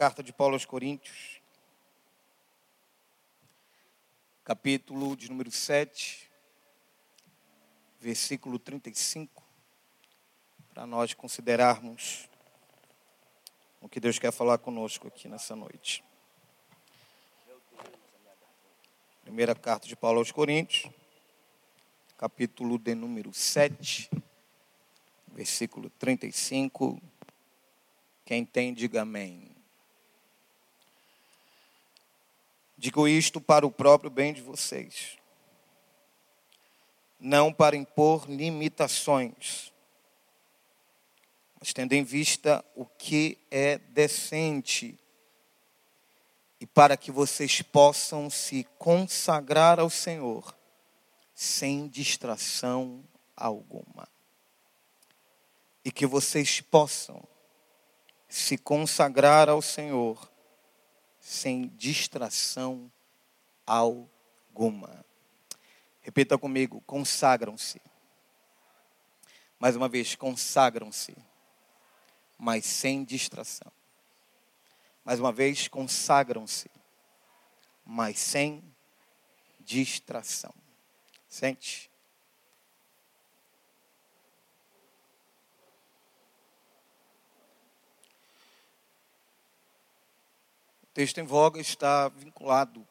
Carta de Paulo aos Coríntios, capítulo de número 7, versículo 35, para nós considerarmos o que Deus quer falar conosco aqui nessa noite. Primeira carta de Paulo aos Coríntios, capítulo de número 7, versículo 35. Quem tem, diga amém. Digo isto para o próprio bem de vocês, não para impor limitações, mas tendo em vista o que é decente e para que vocês possam se consagrar ao Senhor sem distração alguma. E que vocês possam se consagrar ao Senhor sem distração alguma. Repita comigo: consagram-se. Mais uma vez, consagram-se, mas sem distração. Mais uma vez, consagram-se, mas sem distração. Sente. Texto em voga está vinculado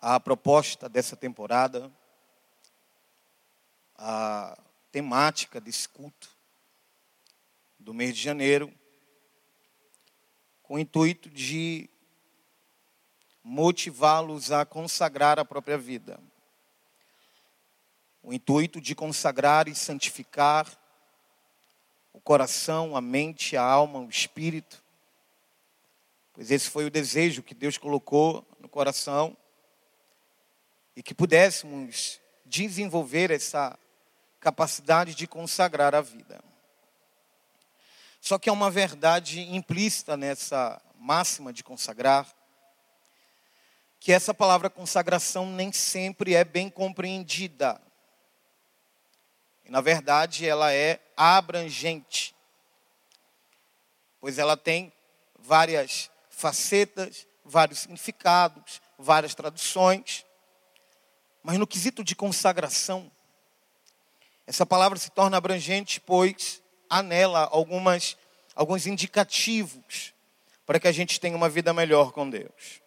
à proposta dessa temporada, à temática desse culto do mês de janeiro, com o intuito de motivá-los a consagrar a própria vida. O intuito de consagrar e santificar o coração, a mente, a alma, o espírito, pois esse foi o desejo que Deus colocou no coração e que pudéssemos desenvolver essa capacidade de consagrar a vida. Só que há uma verdade implícita nessa máxima de consagrar, que essa palavra consagração nem sempre é bem compreendida. E, na verdade, ela é abrangente, pois ela tem várias facetas, vários significados, várias traduções. Mas no quesito de consagração, essa palavra se torna abrangente, pois há nela algumas, alguns indicativos para que a gente tenha uma vida melhor com Deus.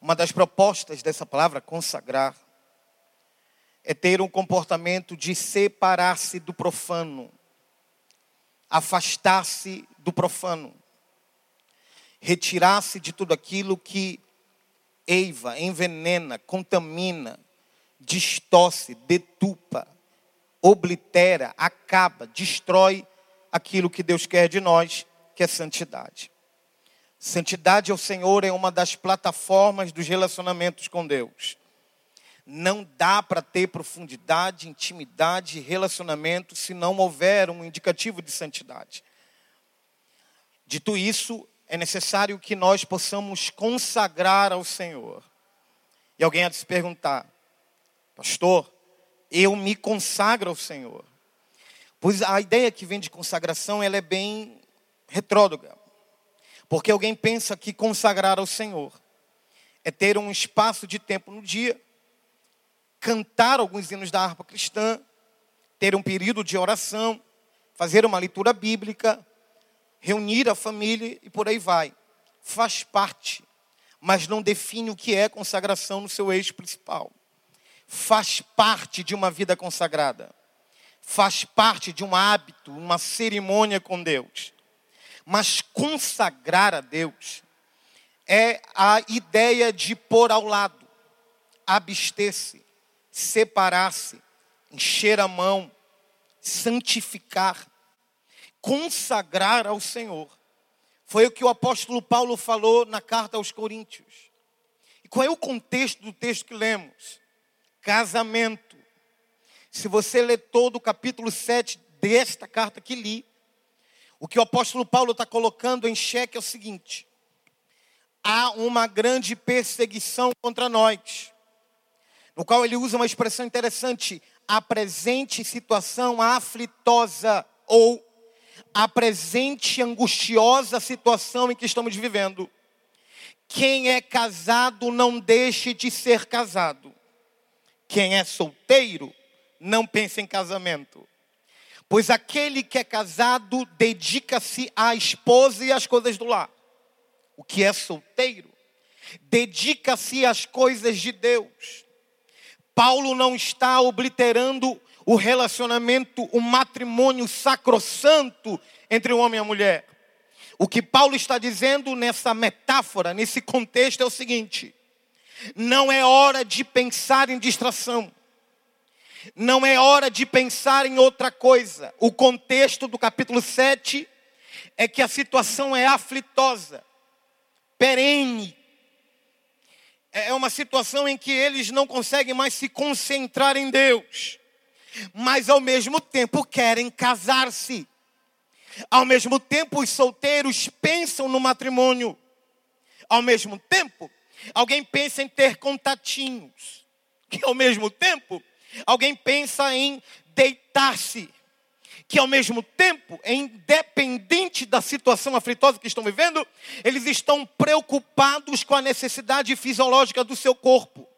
Uma das propostas dessa palavra, consagrar, é ter um comportamento de separar-se do profano, afastar-se do profano retirar-se de tudo aquilo que eiva, envenena, contamina, distorce, detupa, oblitera, acaba, destrói aquilo que Deus quer de nós, que é santidade. Santidade ao Senhor é uma das plataformas dos relacionamentos com Deus. Não dá para ter profundidade, intimidade, relacionamento se não houver um indicativo de santidade. Dito isso, é necessário que nós possamos consagrar ao Senhor. E alguém há de se perguntar, pastor, eu me consagro ao Senhor. Pois a ideia que vem de consagração, ela é bem retrógrada. Porque alguém pensa que consagrar ao Senhor é ter um espaço de tempo no dia, cantar alguns hinos da harpa cristã, ter um período de oração, fazer uma leitura bíblica, reunir a família e por aí vai. Faz parte, mas não define o que é consagração no seu eixo principal. Faz parte de uma vida consagrada. Faz parte de um hábito, uma cerimônia com Deus. Mas consagrar a Deus é a ideia de pôr ao lado, abster-se, separar-se, encher a mão, santificar consagrar ao Senhor. Foi o que o apóstolo Paulo falou na carta aos Coríntios. E qual é o contexto do texto que lemos? Casamento. Se você ler todo o capítulo 7 desta carta que li, o que o apóstolo Paulo está colocando em xeque é o seguinte: há uma grande perseguição contra nós, no qual ele usa uma expressão interessante, a presente situação aflitosa ou a presente angustiosa situação em que estamos vivendo. Quem é casado não deixe de ser casado. Quem é solteiro não pense em casamento. Pois aquele que é casado dedica-se à esposa e às coisas do lar. O que é solteiro dedica-se às coisas de Deus. Paulo não está obliterando o relacionamento, o matrimônio sacrossanto entre o homem e a mulher. O que Paulo está dizendo nessa metáfora, nesse contexto, é o seguinte: não é hora de pensar em distração, não é hora de pensar em outra coisa. O contexto do capítulo 7 é que a situação é aflitosa, perene. É uma situação em que eles não conseguem mais se concentrar em Deus, mas ao mesmo tempo querem casar-se. Ao mesmo tempo, os solteiros pensam no matrimônio. Ao mesmo tempo, alguém pensa em ter contatinhos. Que ao mesmo tempo, alguém pensa em deitar-se. Que ao mesmo tempo, independente da situação aflitosa que estão vivendo, eles estão preocupados com a necessidade fisiológica do seu corpo.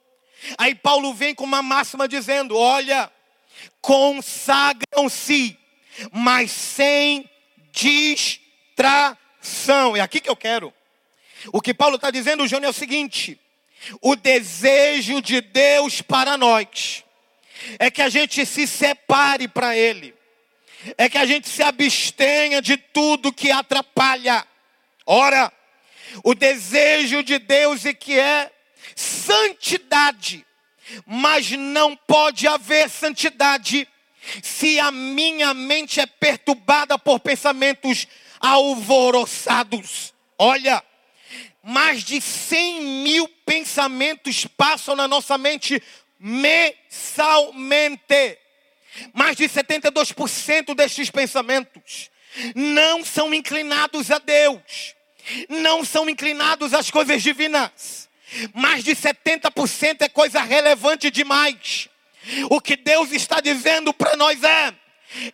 Aí Paulo vem com uma máxima dizendo: olha, consagram-se, mas sem distração. É aqui que eu quero. O que Paulo está dizendo, Júnior, é o seguinte: o desejo de Deus para nós é que a gente se separe para Ele, é que a gente se abstenha de tudo que atrapalha. Ora, o desejo de Deus é que é santidade, mas não pode haver santidade se a minha mente é perturbada por pensamentos alvoroçados. Olha, mais de 100 mil pensamentos passam na nossa mente mensalmente. Mais de 72% destes pensamentos não são inclinados a Deus, não são inclinados às coisas divinas. Mais de 70% é coisa relevante demais. O que Deus está dizendo para nós é: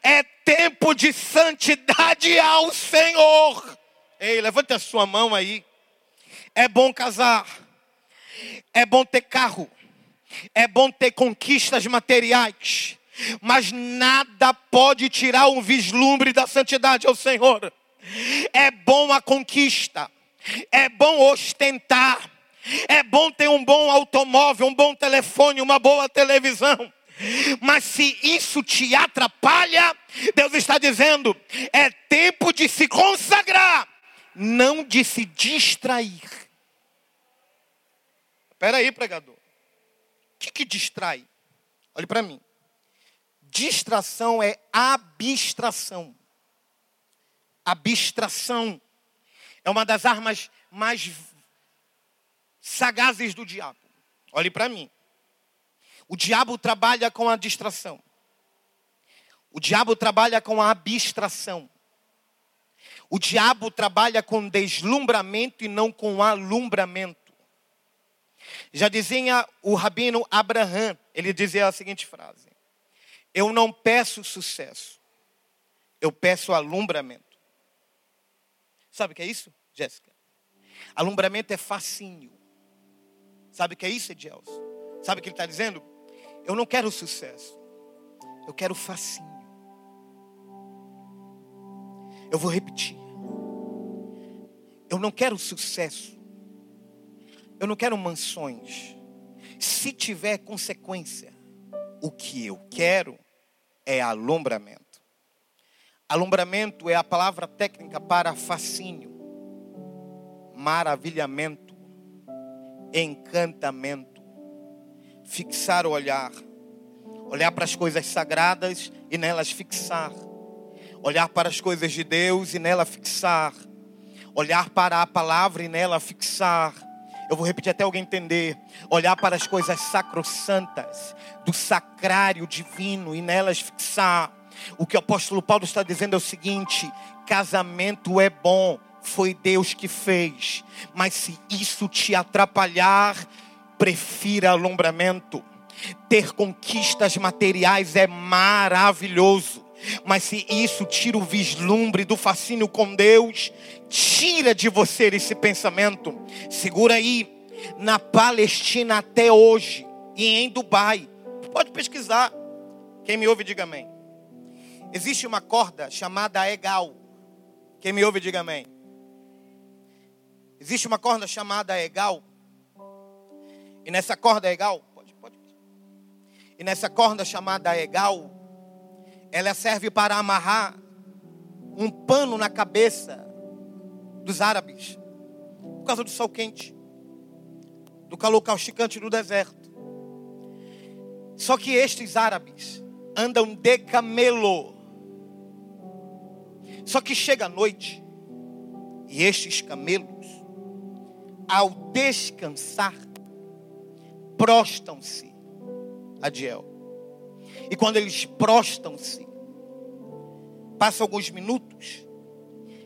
é tempo de santidade ao Senhor. Ei, levante a sua mão aí. É bom casar, é bom ter carro, é bom ter conquistas materiais, mas nada pode tirar um vislumbre da santidade ao Senhor. É bom a conquista, é bom ostentar, bom ter um bom automóvel, um bom telefone, uma boa televisão. Mas se isso te atrapalha, Deus está dizendo: é tempo de se consagrar, não de se distrair. Espera aí, pregador. O que, que distrai? Olhe para mim. Distração é abstração. Abstração é uma das armas mais sagazes do diabo. Olhe para mim. O diabo trabalha com a distração. O diabo trabalha com a abstração. O diabo trabalha com deslumbramento e não com alumbramento. Já dizia o rabino Abraham, ele dizia a seguinte frase: Eu não peço sucesso, eu peço alumbramento. Sabe o que é isso, Jéssica? Alumbramento é facinho. Sabe o que é isso, Edielson? Sabe o que ele está dizendo? Eu não quero sucesso. Eu quero facinho. Eu vou repetir. Eu não quero sucesso. Eu não quero mansões. Se tiver consequência, o que eu quero é alumbramento. Alumbramento é a palavra técnica para fascínio, maravilhamento encantamento. Fixar o olhar. Olhar para as coisas sagradas e nelas fixar. Olhar para as coisas de Deus e nela fixar. Olhar para a palavra e nela fixar. Eu vou repetir até alguém entender. Olhar para as coisas sacrossantas, do sacrário divino e nelas fixar. O que o apóstolo Paulo está dizendo é o seguinte: casamento é bom, foi Deus que fez. Mas se isso te atrapalhar, prefira alumbramento. Ter conquistas materiais é maravilhoso. Mas se isso tira o vislumbre do fascínio com Deus, tira de você esse pensamento. Segura aí, na Palestina até hoje e em Dubai. Pode pesquisar. Quem me ouve, diga amém. Existe uma corda chamada Egal. Quem me ouve, diga amém. Existe uma corda chamada Egal. E nessa corda Egal, pode, pode. E nessa corda chamada Egal, ela serve para amarrar um pano na cabeça dos árabes, por causa do sol quente, do calor causticante do deserto. Só que estes árabes andam de camelo. Só que chega a noite e estes camelos, ao descansar, prostam-se a Diel. E quando eles prostam-se, passam alguns minutos,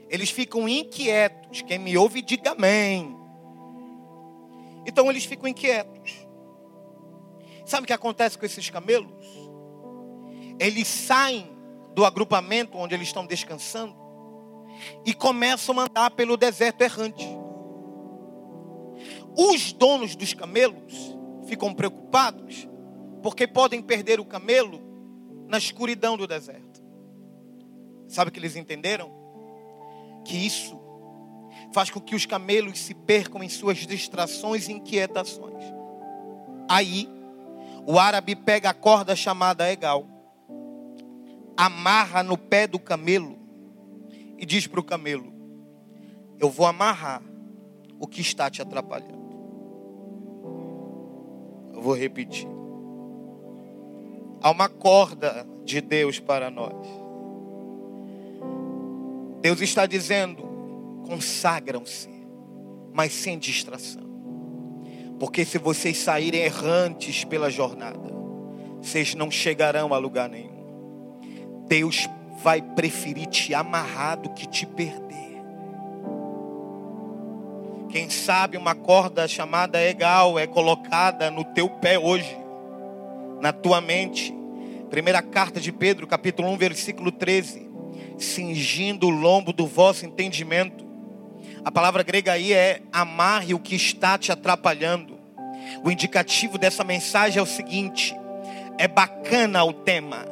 eles ficam inquietos. Quem me ouve, diga amém. Então eles ficam inquietos. Sabe o que acontece com esses camelos? Eles saem do agrupamento onde eles estão descansando e começam a andar pelo deserto errante. Os donos dos camelos ficam preocupados porque podem perder o camelo na escuridão do deserto. Sabe o que eles entenderam? Que isso faz com que os camelos se percam em suas distrações e inquietações. Aí, o árabe pega a corda chamada egal, amarra no pé do camelo e diz para o camelo: Eu vou amarrar o que está te atrapalhando. Eu vou repetir. Há uma corda de Deus para nós. Deus está dizendo: consagram-se, mas sem distração. Porque se vocês saírem errantes pela jornada, vocês não chegarão a lugar nenhum. Deus vai preferir te amarrar do que te perder. Quem sabe uma corda chamada egal é colocada no teu pé hoje na tua mente. Primeira carta de Pedro, capítulo 1, versículo 13. Cingindo o lombo do vosso entendimento. A palavra grega aí é amarre o que está te atrapalhando. O indicativo dessa mensagem é o seguinte: é bacana o tema,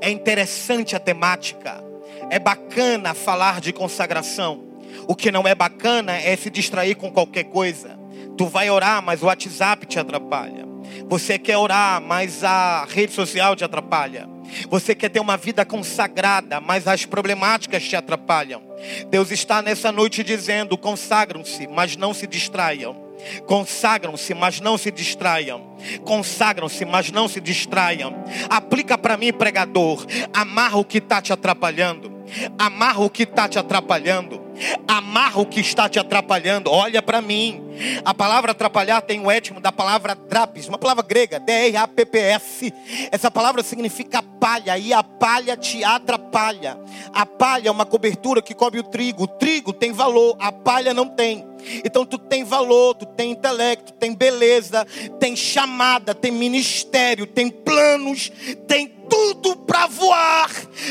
é interessante a temática, é bacana falar de consagração. O que não é bacana é se distrair com qualquer coisa. Tu vai orar, mas o WhatsApp te atrapalha. Você quer orar, mas a rede social te atrapalha. Você quer ter uma vida consagrada, mas as problemáticas te atrapalham. Deus está nessa noite dizendo: consagram-se, mas não se distraiam. Consagram-se, mas não se distraiam. Consagram-se, mas não se distraiam. Aplica para mim, pregador. Amarra o que está te atrapalhando. Amarra o que está te atrapalhando. Amarra o que está te atrapalhando. Olha para mim. A palavra atrapalhar tem o étimo da palavra drapis, uma palavra grega, D-R-A-P-P-S. Essa palavra significa palha, e a palha te atrapalha. A palha é uma cobertura que cobre o trigo. O trigo tem valor, a palha não tem. Então tu tem valor, tu tem intelecto, tem beleza, tem chamada, tem ministério, tem planos, tem tudo para voar,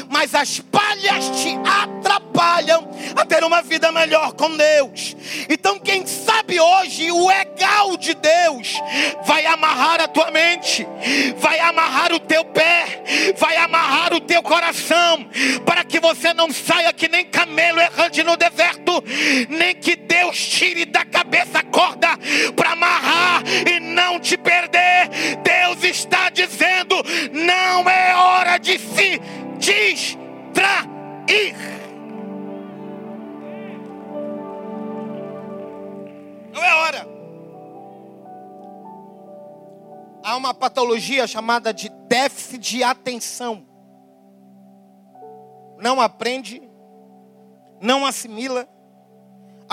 mas as palhas te atrapalham a ter uma vida melhor com Deus. Então, quem sabe hoje o legal de Deus vai amarrar a tua mente, vai amarrar o teu pé, vai amarrar o teu coração, para que você não saia que nem camelo errante no deserto, nem que Deus tire da cabeça a corda para amarrar e não te perder. Deus está dizendo: não é hora de se distrair. Não é hora. Há uma patologia chamada de déficit de atenção. Não aprende, não assimila,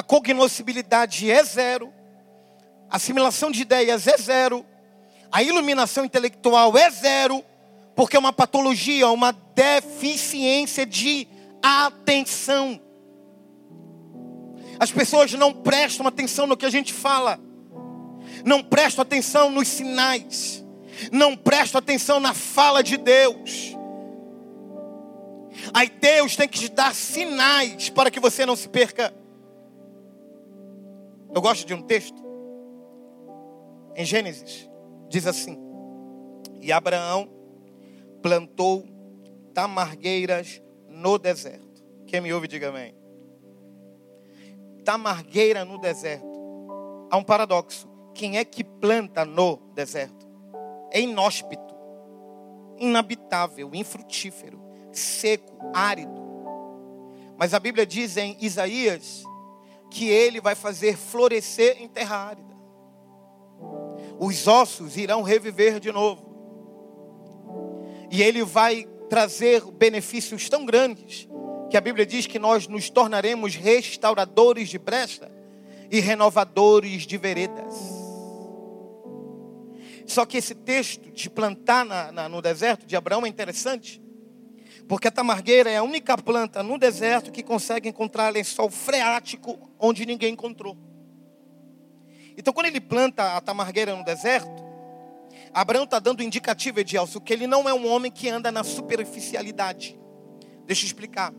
a cognoscibilidade é zero, a assimilação de ideias é zero, a iluminação intelectual é zero, porque é uma patologia, uma deficiência de atenção. As pessoas não prestam atenção no que a gente fala, não prestam atenção nos sinais, não prestam atenção na fala de Deus. Aí Deus tem que te dar sinais para que você não se perca. Eu gosto de um texto. Em Gênesis, diz assim: E Abraão plantou tamargueiras no deserto. Quem me ouve, diga amém. Tamargueira no deserto. Há um paradoxo. Quem é que planta no deserto? É inóspito, inabitável, infrutífero, seco, árido. Mas a Bíblia diz em Isaías que ele vai fazer florescer em terra árida. Os ossos irão reviver de novo. E ele vai trazer benefícios tão grandes que a Bíblia diz que nós nos tornaremos restauradores de brecha e renovadores de veredas. Só que esse texto de plantar na, na, no deserto de Abraão é interessante, porque a tamargueira é a única planta no deserto que consegue encontrar lençol freático onde ninguém encontrou. Então, quando ele planta a tamargueira no deserto, Abraão está dando indicativo, Edielso, que ele não é um homem que anda na superficialidade. Deixa eu explicar.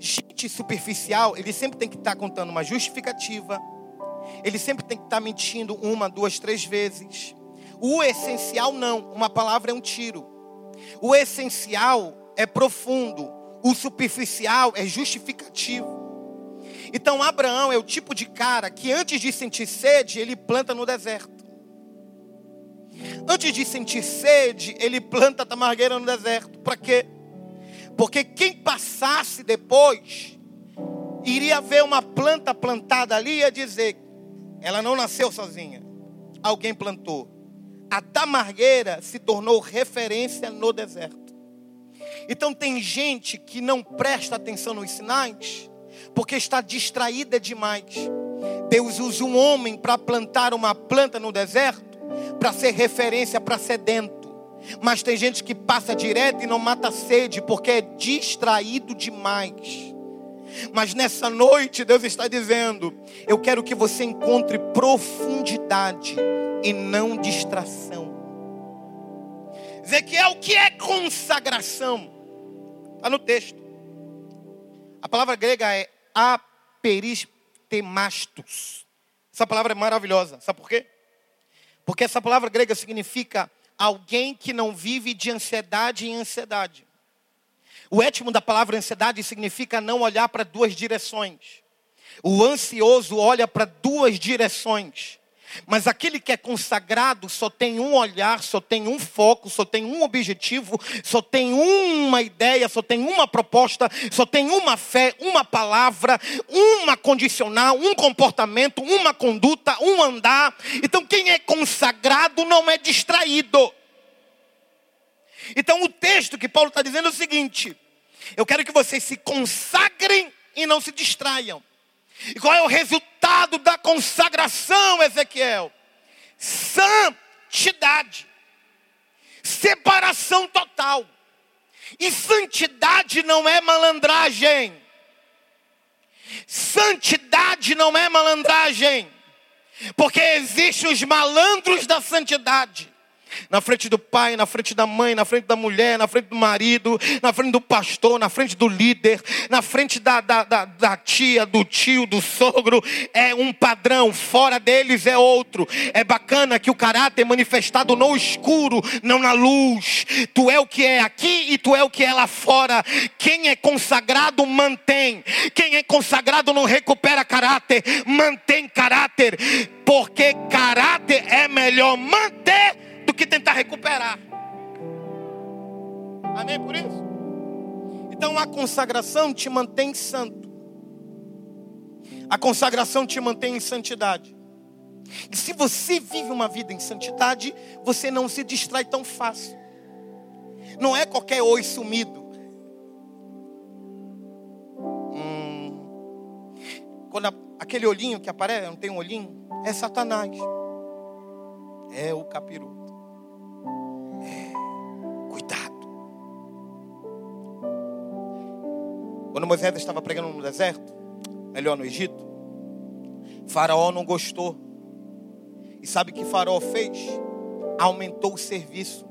Gente superficial, ele sempre tem que estar tá contando uma justificativa. Ele sempre tem que estar tá mentindo uma, duas, três vezes. O essencial não. Uma palavra é um tiro. O essencial é profundo. O superficial é justificativo. Então Abraão é o tipo de cara que antes de sentir sede, ele planta no deserto. Antes de sentir sede, ele planta a tamargueira no deserto. Para quê? Porque quem passasse depois iria ver uma planta plantada ali e ia dizer: ela não nasceu sozinha, alguém plantou. A tamargueira se tornou referência no deserto. Então tem gente que não presta atenção nos sinais, porque está distraída demais. Deus usa um homem para plantar uma planta no deserto para ser referência para sedento. Mas tem gente que passa direto e não mata sede porque é distraído demais. Mas nessa noite Deus está dizendo: Eu quero que você encontre profundidade e não distração. Ezequiel, o que é consagração? Está no texto. A palavra grega é aperistemastos. Essa palavra é maravilhosa. Sabe por quê? Porque essa palavra grega significa alguém que não vive de ansiedade em ansiedade. O étimo da palavra ansiedade significa não olhar para duas direções. O ansioso olha para duas direções. Mas aquele que é consagrado só tem um olhar, só tem um foco, só tem um objetivo, só tem uma ideia, só tem uma proposta, só tem uma fé, uma palavra, uma condicional, um comportamento, uma conduta, um andar. Então quem é consagrado não é distraído. Então o texto que Paulo está dizendo é o seguinte: eu quero que vocês se consagrem e não se distraiam. E qual é o resultado da consagração, Ezequiel? Santidade, separação total. E santidade não é malandragem. Santidade não é malandragem. Porque existem os malandros da santidade na frente do pai, na frente da mãe, na frente da mulher, na frente do marido, na frente do pastor, na frente do líder, na frente da, da, da, da tia, do tio, do sogro, é um padrão, fora deles é outro. É bacana que o caráter é manifestado no escuro, não na luz. Tu é o que é aqui e tu é o que é lá fora. Quem é consagrado mantém, quem é consagrado não recupera caráter, mantém caráter, porque caráter é melhor manter que tentar recuperar. Amém por isso? Então a consagração te mantém santo. A consagração te mantém em santidade. E se você vive uma vida em santidade, você não se distrai tão fácil. Não é qualquer oi sumido. Hum, quando a, aquele olhinho que aparece, não tem um olhinho, é Satanás. É o capiroto. Quando Moisés estava pregando no deserto, melhor no Egito, Faraó não gostou. E sabe o que Faraó fez? Aumentou o serviço.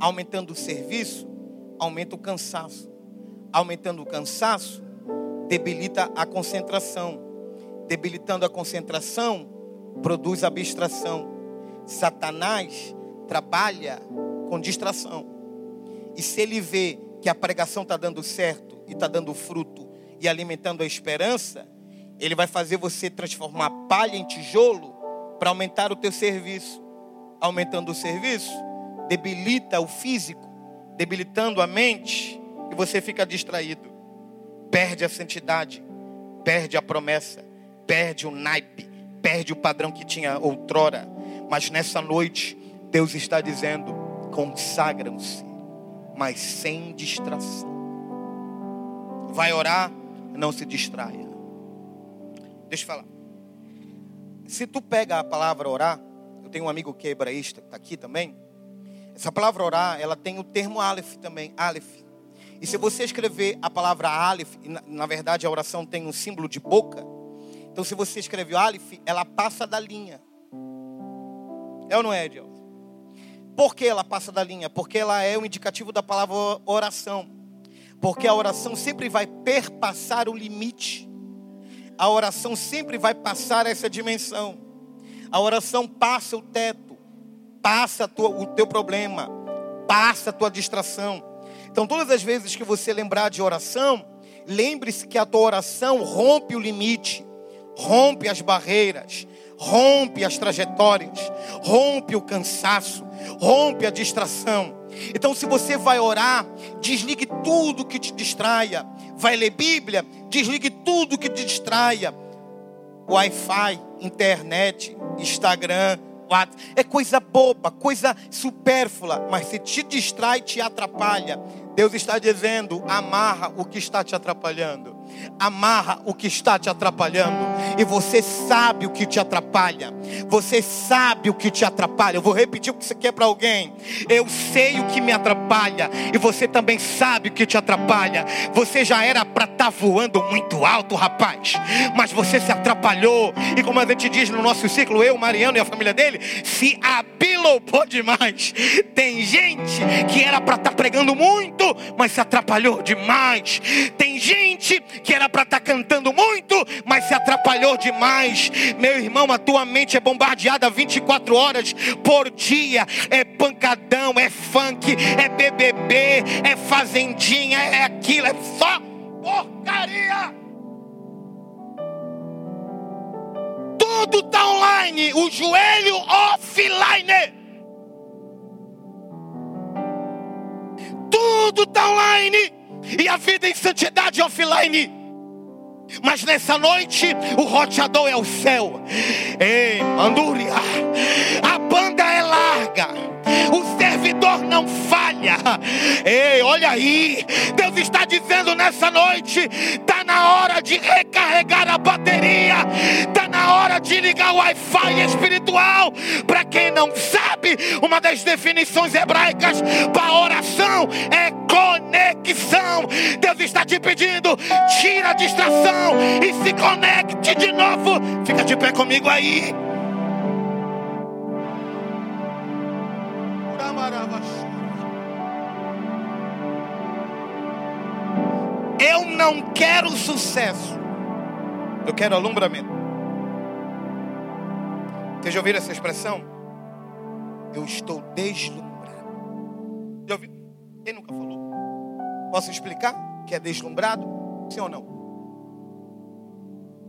Aumentando o serviço, aumenta o cansaço. aumentando o cansaço, debilita a concentração. Debilitando a concentração, produz abstração. Satanás trabalha com distração. E se ele vê que a pregação está dando certo e está dando fruto e alimentando a esperança, ele vai fazer você transformar palha em tijolo para aumentar o teu serviço. Aumentando o serviço, debilita o físico, debilitando a mente, e você fica distraído. Perde a santidade, perde a promessa, perde o naipe, perde o padrão que tinha outrora. Mas nessa noite, Deus está dizendo: consagram-se, mas sem distração. Vai orar, não se distraia. Deixa eu falar. Se tu pega a palavra orar, eu tenho um amigo que é hebraísta, que está aqui também. Essa palavra orar, ela tem o termo Aleph também, Aleph. E se você escrever a palavra Aleph, na, na verdade a oração tem um símbolo de boca. Então se você escreve Aleph, ela passa da linha. É ou não é, Deus? Por que ela passa da linha? Porque ela é o indicativo da palavra oração. Porque a oração sempre vai perpassar o limite. A oração sempre vai passar essa dimensão. A oração passa o teto, passa tua, o teu problema, passa a tua distração. Então, todas as vezes que você lembrar de oração, lembre-se que a tua oração rompe o limite, rompe as barreiras, rompe as trajetórias, rompe o cansaço, rompe a distração. Então, se você vai orar, desligue tudo que te distraia. Vai ler Bíblia, desligue tudo que te distraia. Wi-Fi, internet, Instagram, WhatsApp. É coisa boba, coisa supérflua, mas se te distrai, te atrapalha. Deus está dizendo: amarra o que está te atrapalhando. Amarra o que está te atrapalhando. E você sabe o que te atrapalha. Você sabe o que te atrapalha. Eu vou repetir o que você quer para alguém. Eu sei o que me atrapalha. E você também sabe o que te atrapalha. Você já era para estar tá voando muito alto, rapaz. Mas você se atrapalhou. E como a gente diz no nosso ciclo, eu, Mariano e a família dele, se abilopou demais. Tem gente que era para estar tá pregando muito, mas se atrapalhou demais. Tem gente que era para estar tá cantando muito, mas se atrapalhou demais. Meu irmão, a tua mente é bombardeada 24 horas por dia. É pancadão, é funk, é BBB, é fazendinha, é aquilo, é só porcaria. Tudo está online, o joelho offline. Tudo está online e a vida em santidade offline. Mas nessa noite o roteador é o céu. Ei, Andúria, a banda é larga. O servidor não falha. Ei, olha aí. Deus está dizendo nessa noite: está na hora de recarregar a o Wi-Fi espiritual. Para quem não sabe, uma das definições hebraicas para oração é conexão. Deus está te pedindo: tira a distração e se conecte de novo. Fica de pé comigo aí. Eu não quero sucesso. Eu quero alumbramento. Vocês já ouviram essa expressão? Eu estou deslumbrado. Já ouviu? Quem nunca falou? Posso explicar que é deslumbrado? Sim ou não?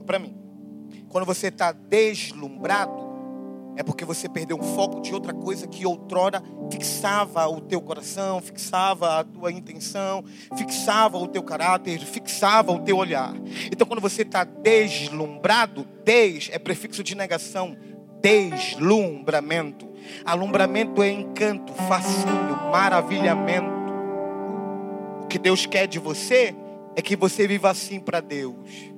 Para mim. Quando você está deslumbrado, é porque você perdeu o foco de outra coisa que outrora fixava o teu coração, fixava a tua intenção, fixava o teu caráter, fixava o teu olhar. Então, quando você está deslumbrado, des é prefixo de negação, deslumbramento. Alumbramento é encanto, fascínio, maravilhamento. O que Deus quer de você é que você viva assim para Deus.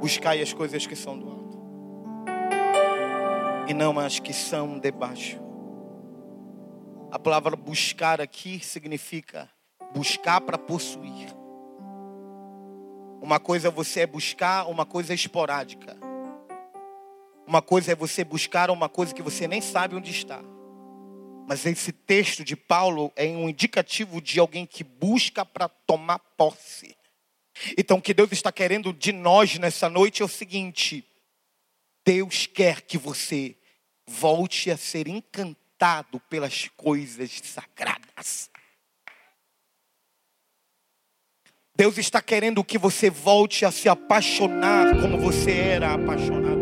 Buscai as coisas que são do alto e não as que são debaixo. A palavra buscar aqui significa buscar para possuir. Uma coisa é você buscar, uma coisa é esporádica. Uma coisa é você buscar uma coisa que você nem sabe onde está. Mas esse texto de Paulo é um indicativo de alguém que busca para tomar posse. Então, o que Deus está querendo de nós nessa noite é o seguinte: Deus quer que você volte a ser encantado pelas coisas sagradas. Deus está querendo que você volte a se apaixonar como você era apaixonado.